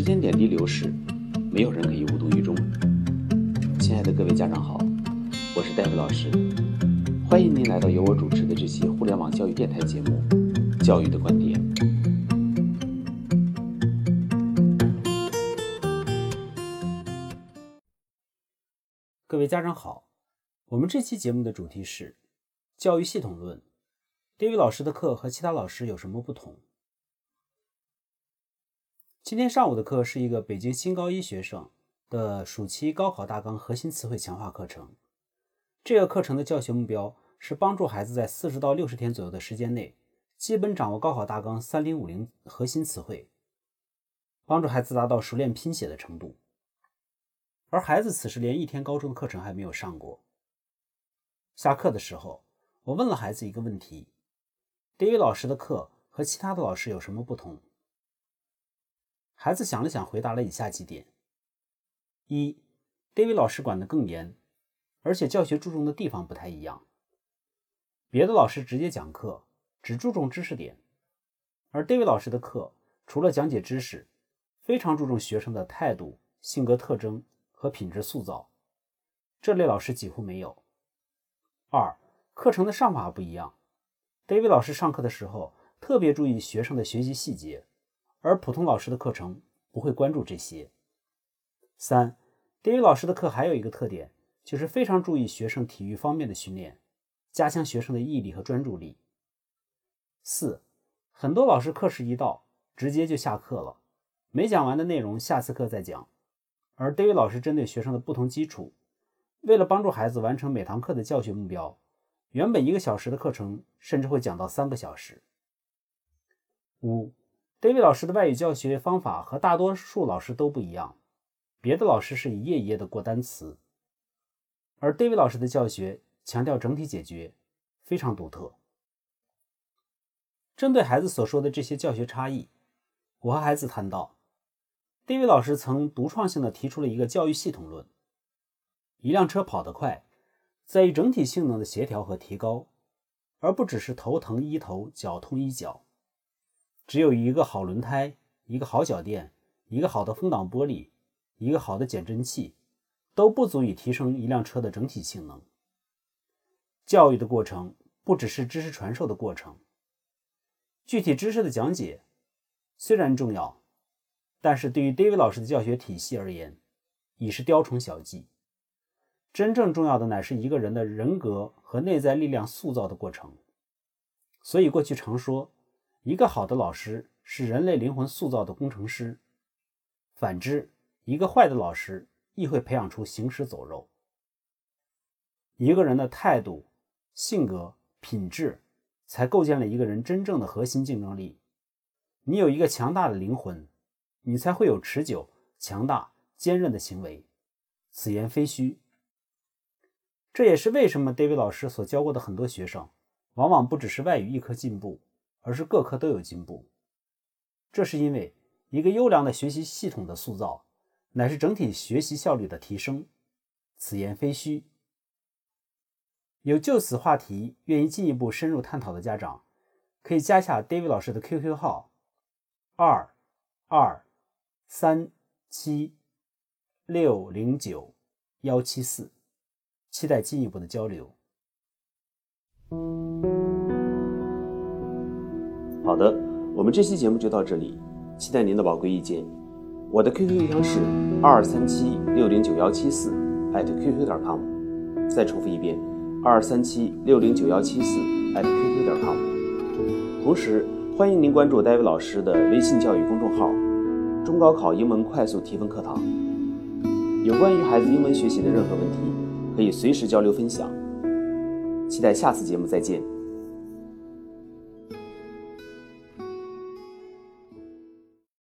时间点滴流逝，没有人可以无动于衷。亲爱的各位家长好，我是戴维老师，欢迎您来到由我主持的这期互联网教育电台节目《教育的观点》。各位家长好，我们这期节目的主题是教育系统论。戴维老师的课和其他老师有什么不同？今天上午的课是一个北京新高一学生的暑期高考大纲核心词汇强化课程。这个课程的教学目标是帮助孩子在四十到六十天左右的时间内，基本掌握高考大纲三零五零核心词汇，帮助孩子达到熟练拼写的程度。而孩子此时连一天高中的课程还没有上过。下课的时候，我问了孩子一个问题。David 老师的课和其他的老师有什么不同？孩子想了想，回答了以下几点：一，David 老师管得更严，而且教学注重的地方不太一样。别的老师直接讲课，只注重知识点，而 David 老师的课除了讲解知识，非常注重学生的态度、性格特征和品质塑造，这类老师几乎没有。二，课程的上法不一样。David 老师上课的时候特别注意学生的学习细节，而普通老师的课程不会关注这些。三，David 老师的课还有一个特点，就是非常注意学生体育方面的训练，加强学生的毅力和专注力。四，很多老师课时一到，直接就下课了，没讲完的内容下次课再讲。而 David 老师针对学生的不同基础，为了帮助孩子完成每堂课的教学目标。原本一个小时的课程，甚至会讲到三个小时。五，David 老师的外语教学方法和大多数老师都不一样。别的老师是一页一页的过单词，而 David 老师的教学强调整体解决，非常独特。针对孩子所说的这些教学差异，我和孩子谈到，David 老师曾独创性的提出了一个教育系统论：一辆车跑得快。在于整体性能的协调和提高，而不只是头疼医头，脚痛医脚。只有一个好轮胎，一个好脚垫，一个好的风挡玻璃，一个好的减震器，都不足以提升一辆车的整体性能。教育的过程不只是知识传授的过程，具体知识的讲解虽然重要，但是对于 David 老师的教学体系而言，已是雕虫小技。真正重要的乃是一个人的人格和内在力量塑造的过程。所以，过去常说，一个好的老师是人类灵魂塑造的工程师；反之，一个坏的老师亦会培养出行尸走肉。一个人的态度、性格、品质，才构建了一个人真正的核心竞争力。你有一个强大的灵魂，你才会有持久、强大、坚韧的行为。此言非虚。这也是为什么 David 老师所教过的很多学生，往往不只是外语一科进步，而是各科都有进步。这是因为一个优良的学习系统的塑造，乃是整体学习效率的提升。此言非虚。有就此话题愿意进一步深入探讨的家长，可以加下 David 老师的 QQ 号：二二三七六零九幺七四。期待进一步的交流。好的，我们这期节目就到这里，期待您的宝贵意见。我的 QQ 邮箱是二三七六零九幺七四 @QQ 点 com。再重复一遍，二三七六零九幺七四 @QQ 点 com。同时，欢迎您关注戴维老师的微信教育公众号“中高考英文快速提分课堂”，有关于孩子英文学习的任何问题。可以随时交流分享，期待下次节目再见。